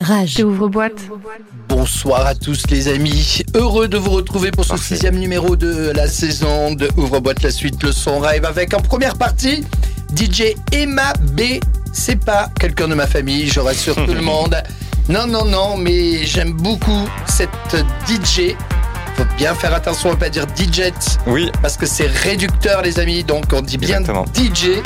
Rage. ouvre-boîte. Bonsoir à tous les amis, heureux de vous retrouver pour ce Parfait. sixième numéro de la saison de Ouvre-boîte la suite, le son rêve avec en première partie DJ Emma B. C'est pas quelqu'un de ma famille, je rassure tout le monde. Non, non, non, mais j'aime beaucoup cette DJ. Faut bien faire attention à pas dire DJ Oui, parce que c'est réducteur les amis, donc on dit bien Exactement. DJ.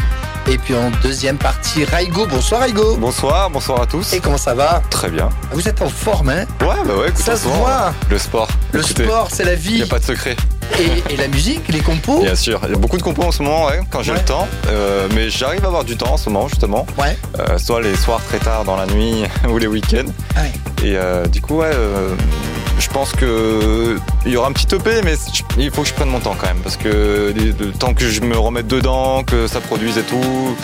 Et puis en deuxième partie, Raigo. Bonsoir Raigo. bonsoir, bonsoir à tous. Et comment ça va? Très bien. Vous êtes en forme, hein? Ouais, bah ouais, écoute, Ça se voit. voit. Le sport. Le Écoutez, sport, c'est la Il vie. n'y a pas de secret. Et, et la musique, les compos? Bien sûr. Il y a beaucoup de compos en ce moment, ouais, quand j'ai Ouais. le temps. Euh, mais j'arrive à avoir du temps en ce moment, justement. Ouais. Euh, soit les soirs très tard dans la nuit ou les week-ends. Ouais. Et euh, du coup, ouais, je pense que il y aura un petit EP, mais il faut que je prenne mon temps quand même. Parce que le temps que je me remette dedans, que ça produise et tout,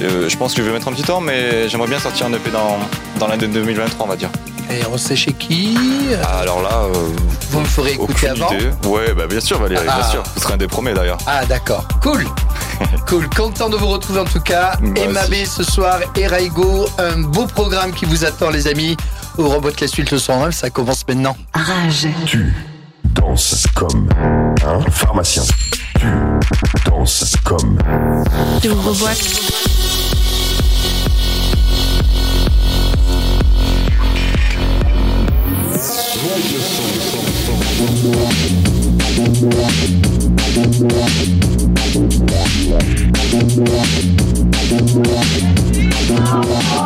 euh, je pense que je vais mettre un petit temps, mais j'aimerais bien sortir un EP dans, dans l'année 2023, on va dire. Et on sait chez qui Ah, alors là, euh, Vous me ferez écouter avant idée. Ouais, bah bien sûr, Valérie, Ah. bien sûr. Vous serez un des premiers d'ailleurs. Ah d'accord, cool Cool, content de vous retrouver en tout cas. Moi Emma. B ce soir et Raigo, un beau programme qui vous attend les amis. Au robot de la suite le son rêve, ça commence maintenant. Rage. Tu danses comme un pharmacien. Tu danses comme Tu ouvre-boîte.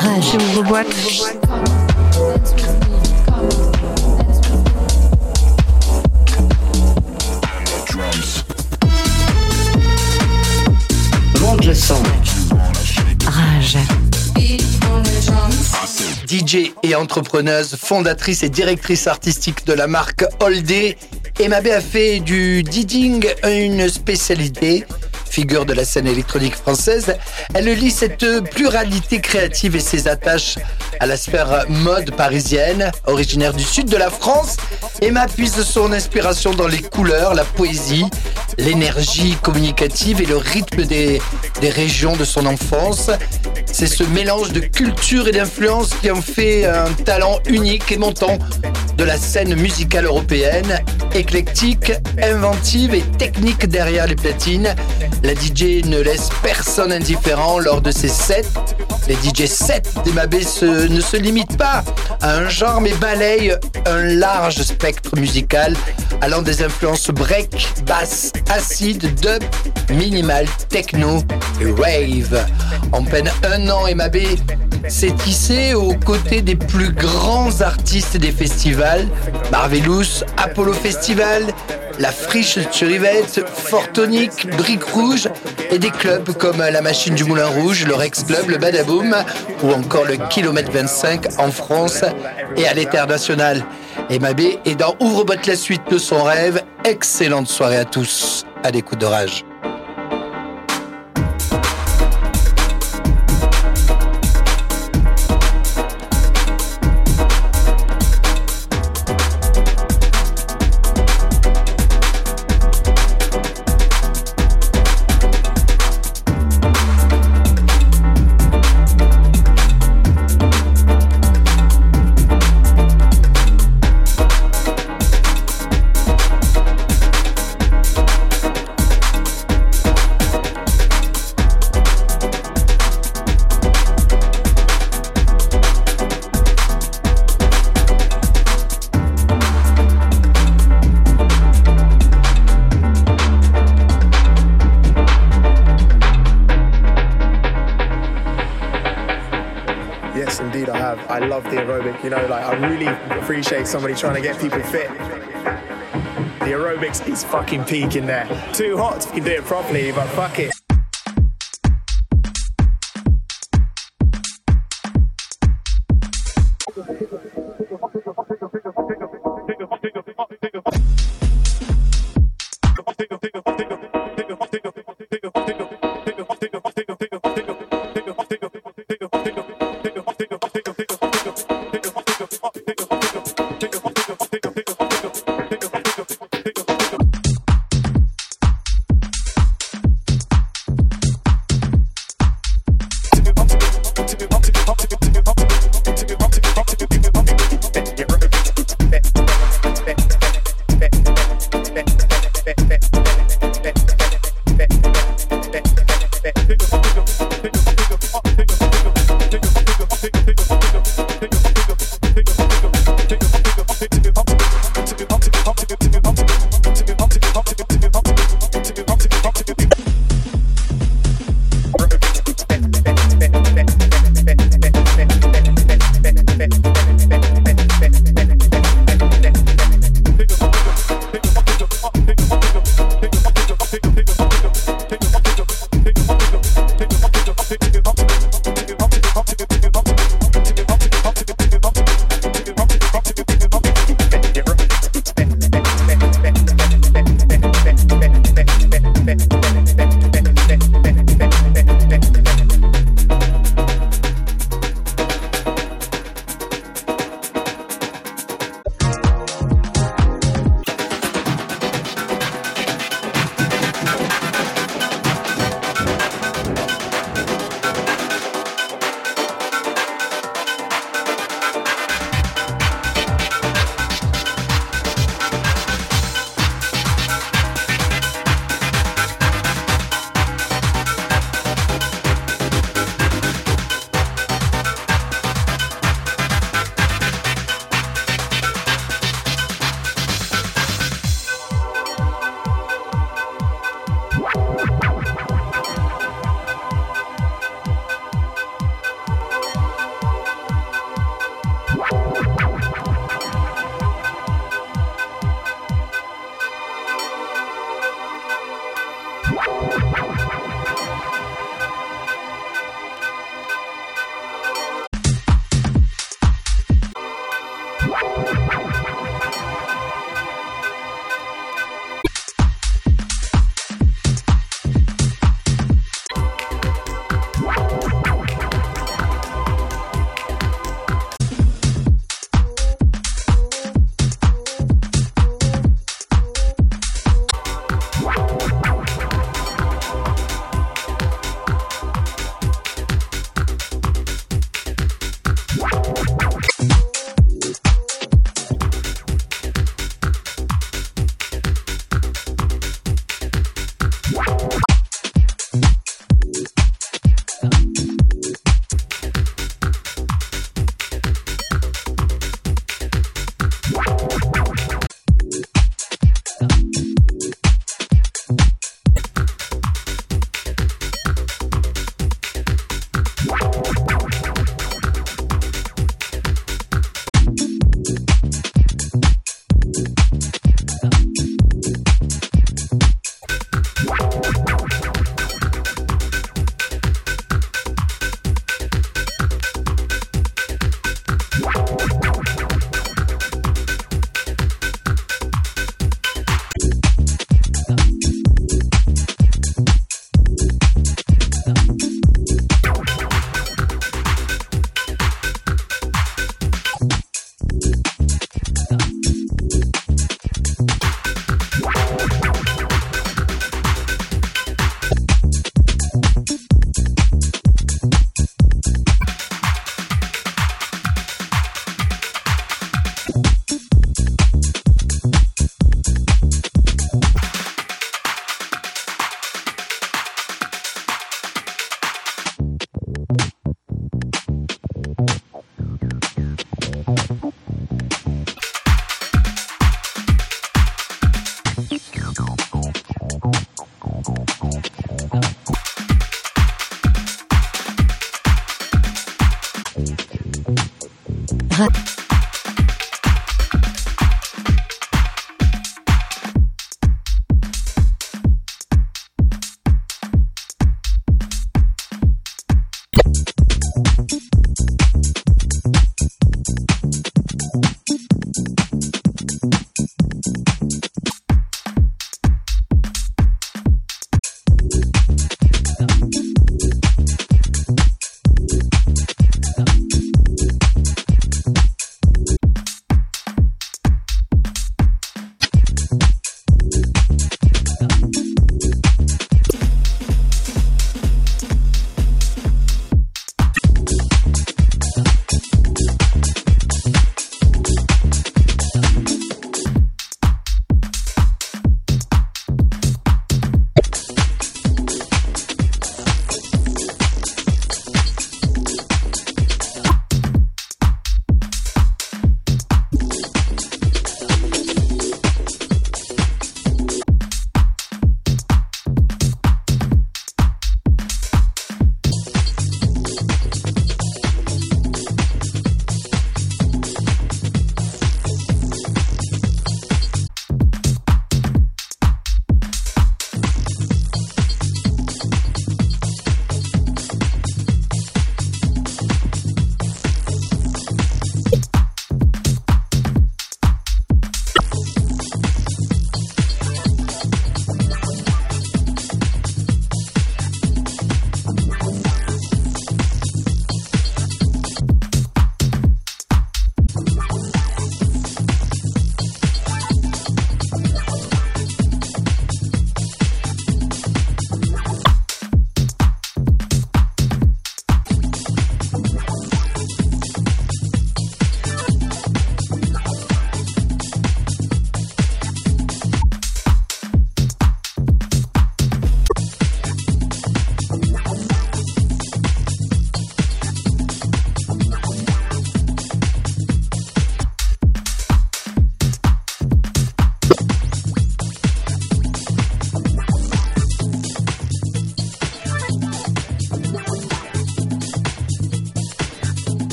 Rage. Tu ouvre-boîte. DJ et entrepreneuse, fondatrice et directrice artistique de la marque Holdé, Emma B a fait du DJing une spécialité. Figure de la scène électronique française, elle lie cette pluralité créative et ses attaches à la sphère mode parisienne. Originaire du sud de la France, Emma puise son inspiration dans les couleurs, la poésie, l'énergie communicative et le rythme des, des régions de son enfance. C'est ce mélange de culture et d'influence qui en fait un talent unique et montant de la scène musicale européenne, éclectique, inventive et technique derrière les platines. La DJ ne laisse personne indifférent lors de ses sets. Les DJ sets se- ne se limitent pas à un genre mais balayent un large spectre musical allant des influences break, basse, acide, dub, minimal, techno et rave. En peine un an, Emma B s'est tissée aux côtés des plus grands artistes des festivals, Marvelous, Apollo Festival, La Friche sur Yvette, Fortonic, Brique Rouge et des clubs comme la Machine du Moulin Rouge, le Rex Club, le Badaboom ou encore le Kilomètre 25 en France et à l'international. Emma B est dans Ouvre-boîte la suite de son rêve. Excellente soirée à tous. À l'écoute d'orage. Indeed, I have. I love the aerobic. You know, like I really appreciate somebody trying to get people fit. The aerobics is fucking peak in there. Too hot you can do it properly, but fuck it.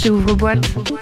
Rage. J'ouvre boîte.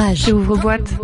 Rage. J'ouvre boîte.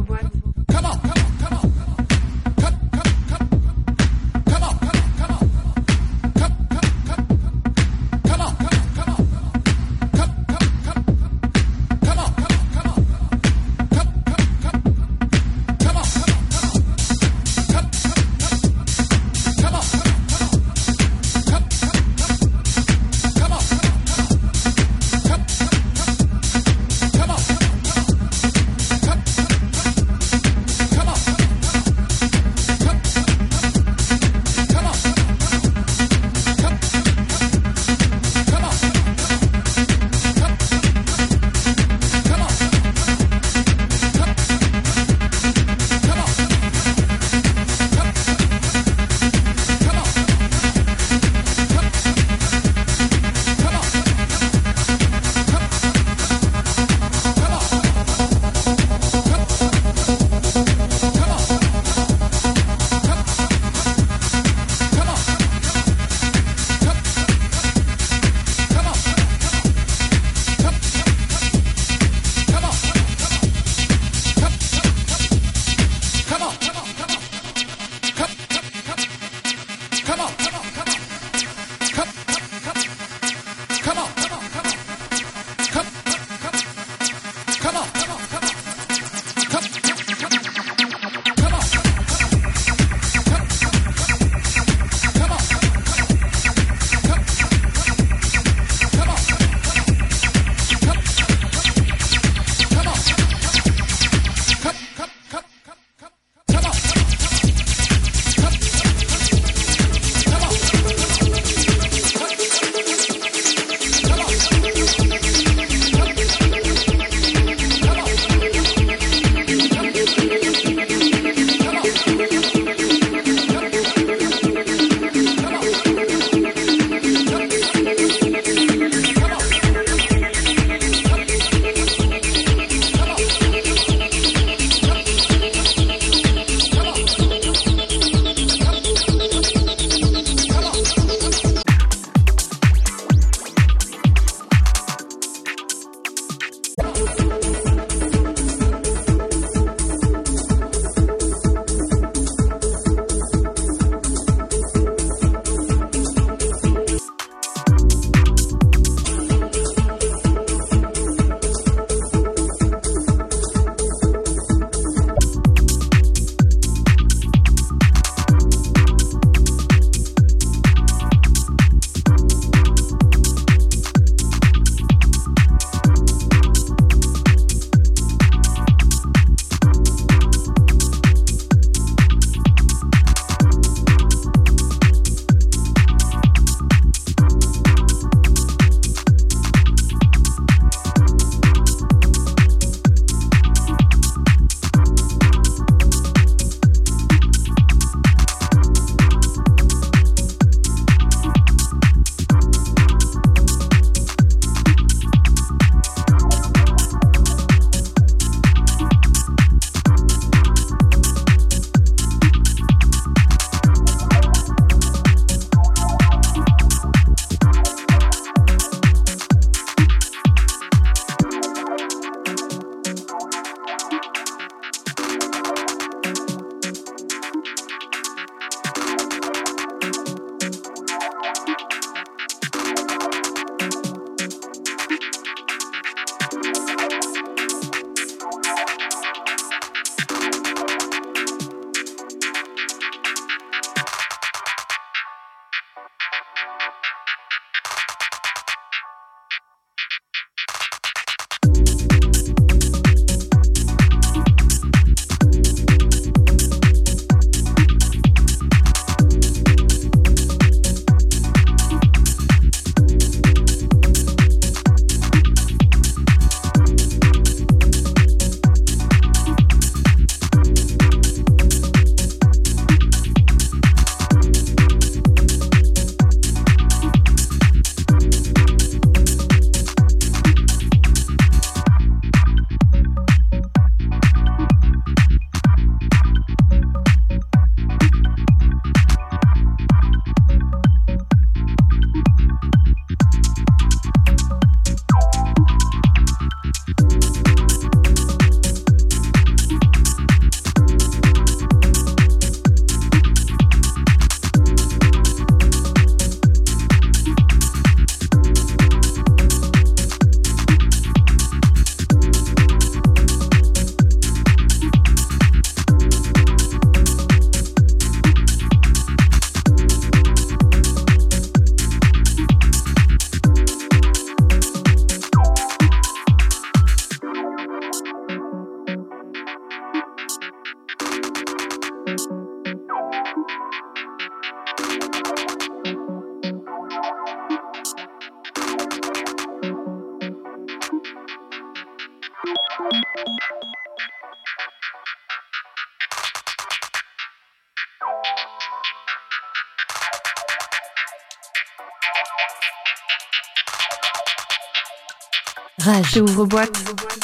Boîte. J'ouvre boîte.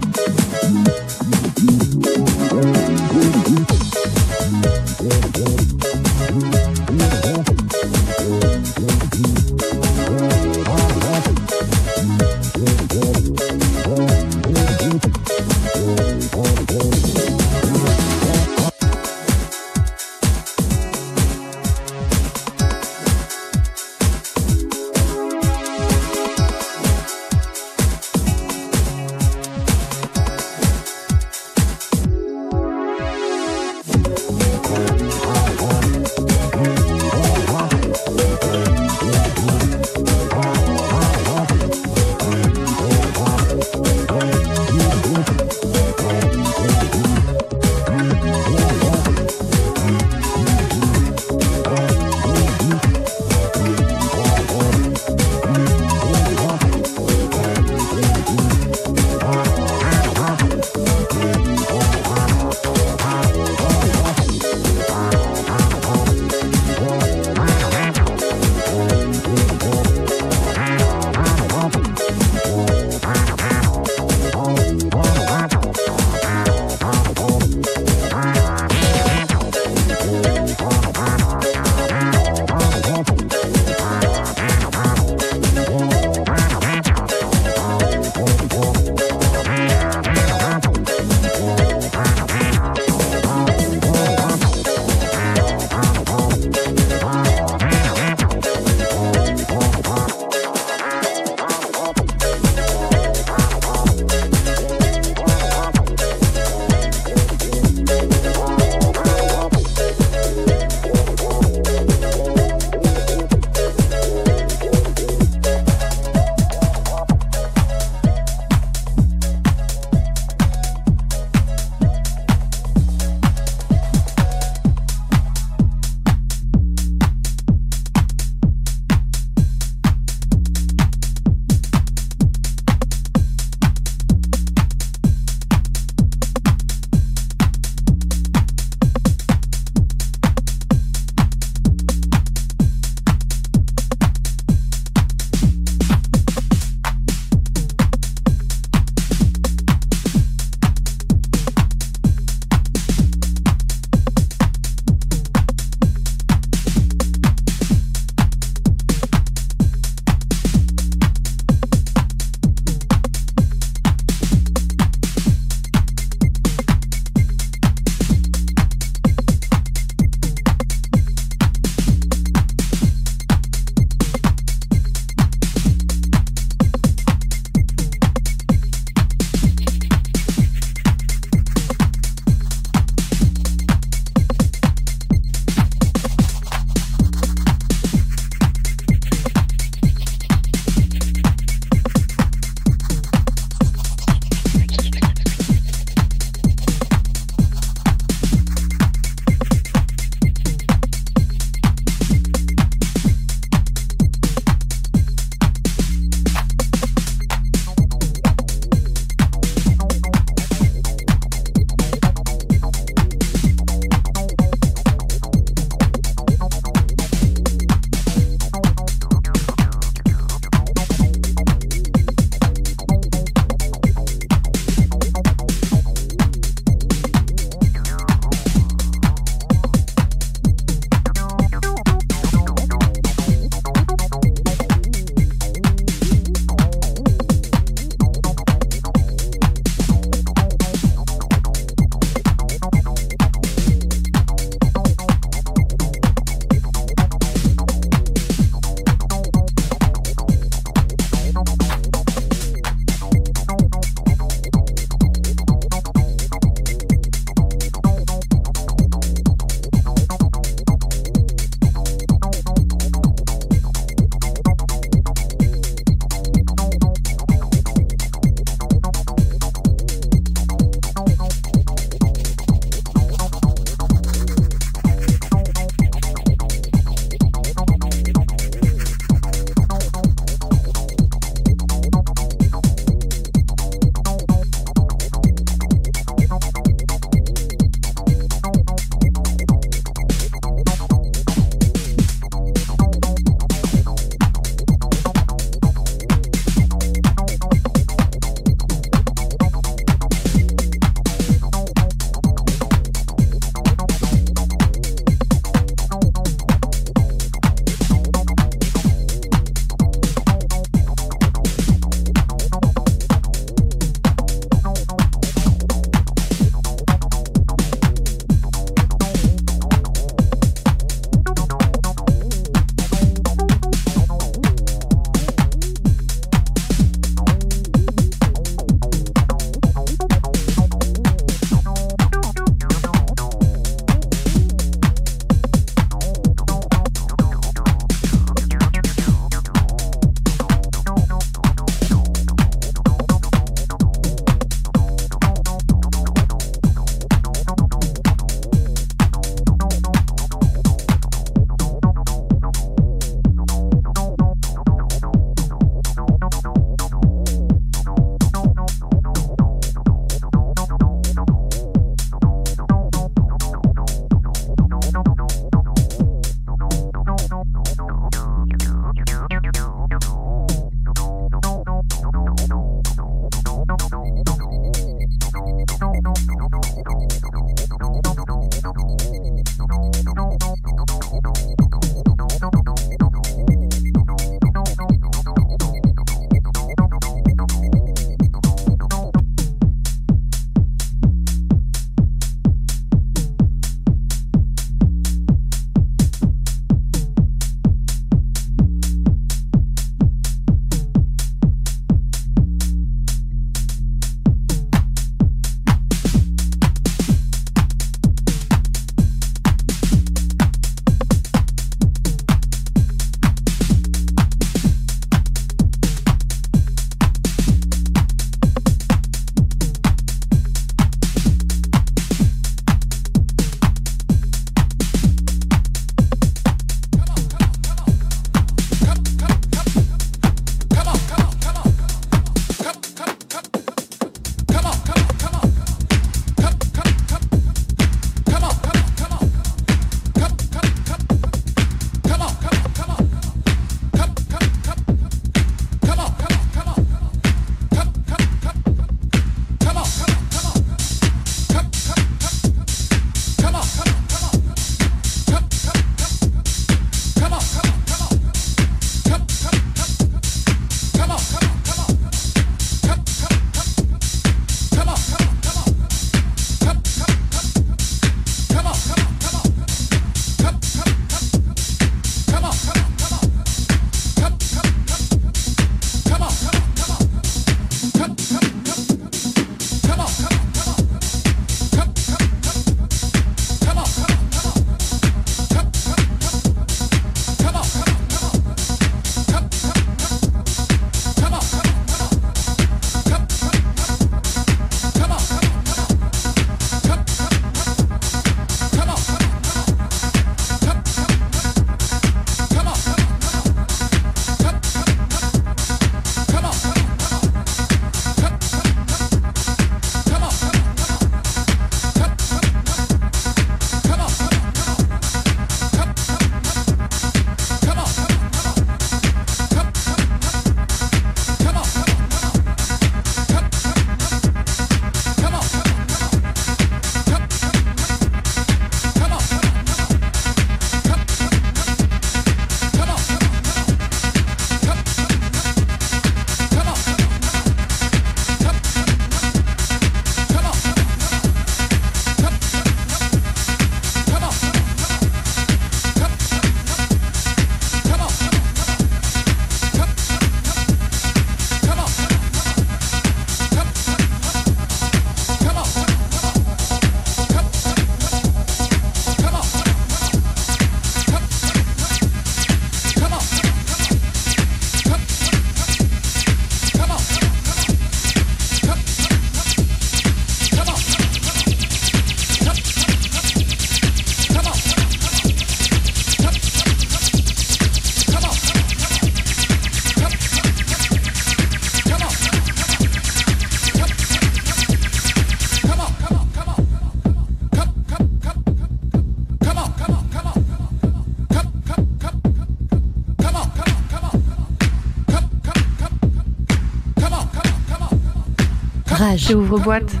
On.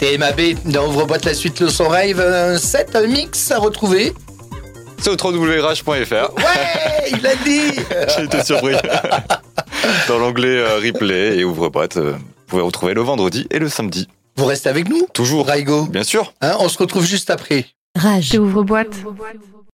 C'était MAB dans Ouvre-boîte la suite le son rave, un set, un mix à retrouver. C'est au www.rage.fr. Ouais, il a dit J'ai été surpris. Dans l'onglet euh, replay et ouvre-boîte, euh, vous pouvez retrouver le vendredi et le samedi. Vous restez avec nous? Toujours. Raigo, Bien sûr. hein, on se retrouve juste après. Rage. J'ouvre boîte.